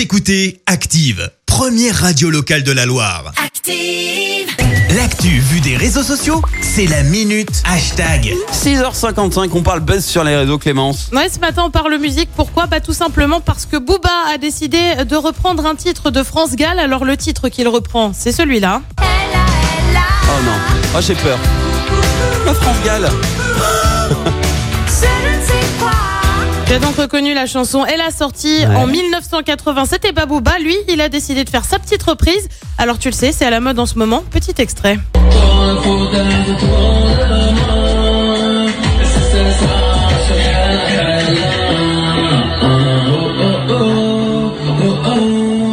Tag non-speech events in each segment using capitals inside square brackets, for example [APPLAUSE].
Vous écoutez Active, première radio locale de la Loire. Active. L'actu vue des réseaux sociaux, c'est la minute hashtag. 6h55, on parle buzz sur les réseaux, Clémence. Ouais, ce matin on parle musique. Pourquoi? Bah tout simplement parce que Booba a décidé de reprendre un titre de France Gall. Alors le titre qu'il reprend, c'est celui-là. Oh non, oh j'ai peur. France Gall. [LAUGHS] Tu as donc reconnu la chanson. Elle a sorti Ouais. en 1987 et Booba, lui, il a décidé de faire sa petite reprise. Alors tu le sais, c'est à la mode en ce moment. Petit extrait.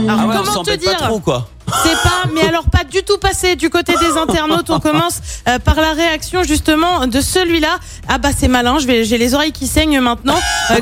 Alors, Ah ouais, on comment te dire trop quoi. C'est [LAUGHS] tout passé du côté des internautes. On commence euh, par la réaction justement de celui-là. Ah bah c'est malin, j'ai les oreilles qui saignent maintenant. Euh,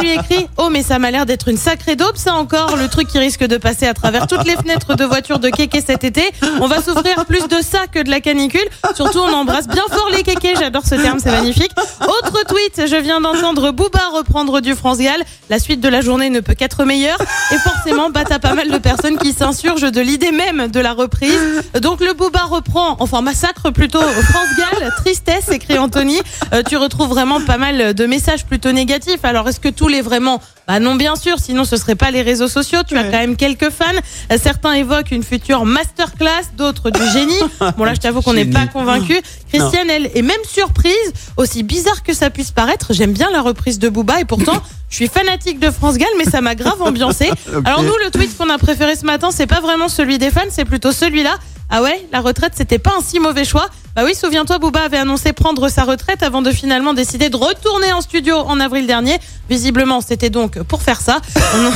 lui écrit Oh mais ça m'a l'air d'être une sacrée daube, ça encore, le truc qui risque de passer à travers toutes les fenêtres de voitures de kéké cet été. On va souffrir plus de ça que de la canicule. Surtout on embrasse bien fort les kékés, j'adore ce terme, c'est magnifique. Autre tweet, je viens d'entendre Booba reprendre du France Gall. La suite de la journée ne peut qu'être meilleure. Et forcément, bah t'as pas mal de personnes qui s'insurgent de l'idée même de la reprise. Donc le Booba reprend, enfin massacre plutôt France Gall, tristesse, écrit Anthony. Euh, tu retrouves vraiment pas mal de messages plutôt négatifs. Alors est-ce que tous les vraiment? Bah non bien sûr, sinon ce serait pas les réseaux sociaux. Tu as quand même quelques fans. Euh, Certains évoquent une future masterclass, d'autres du génie. [LAUGHS] Bon là je t'avoue qu'on n'est pas convaincu. Christiane elle est même surprise, aussi bizarre que ça puisse paraître. J'aime bien la reprise de Booba et pourtant [LAUGHS] je suis fanatique de France Gall, mais ça m'a grave ambiancé. [LAUGHS] Alors nous, le tweet qu'on a préféré ce matin, c'est pas vraiment celui des fans, c'est plutôt celui-là. Ah ouais, la retraite, c'était pas un si mauvais choix. Bah oui, souviens-toi, Booba avait annoncé prendre sa retraite avant de finalement décider de retourner en studio en avril dernier. Visiblement, c'était donc pour faire ça. On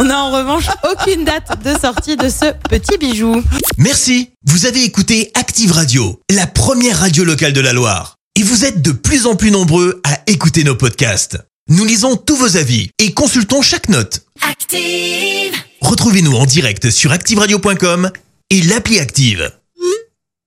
[LAUGHS] on a en revanche aucune date de sortie de ce petit bijou. Merci. Vous avez écouté Active Radio, la première radio locale de la Loire. Et vous êtes de plus en plus nombreux à écouter nos podcasts. Nous lisons tous vos avis et consultons chaque note. Active. Retrouvez-nous en direct sur activeradio.com et l'appli Active.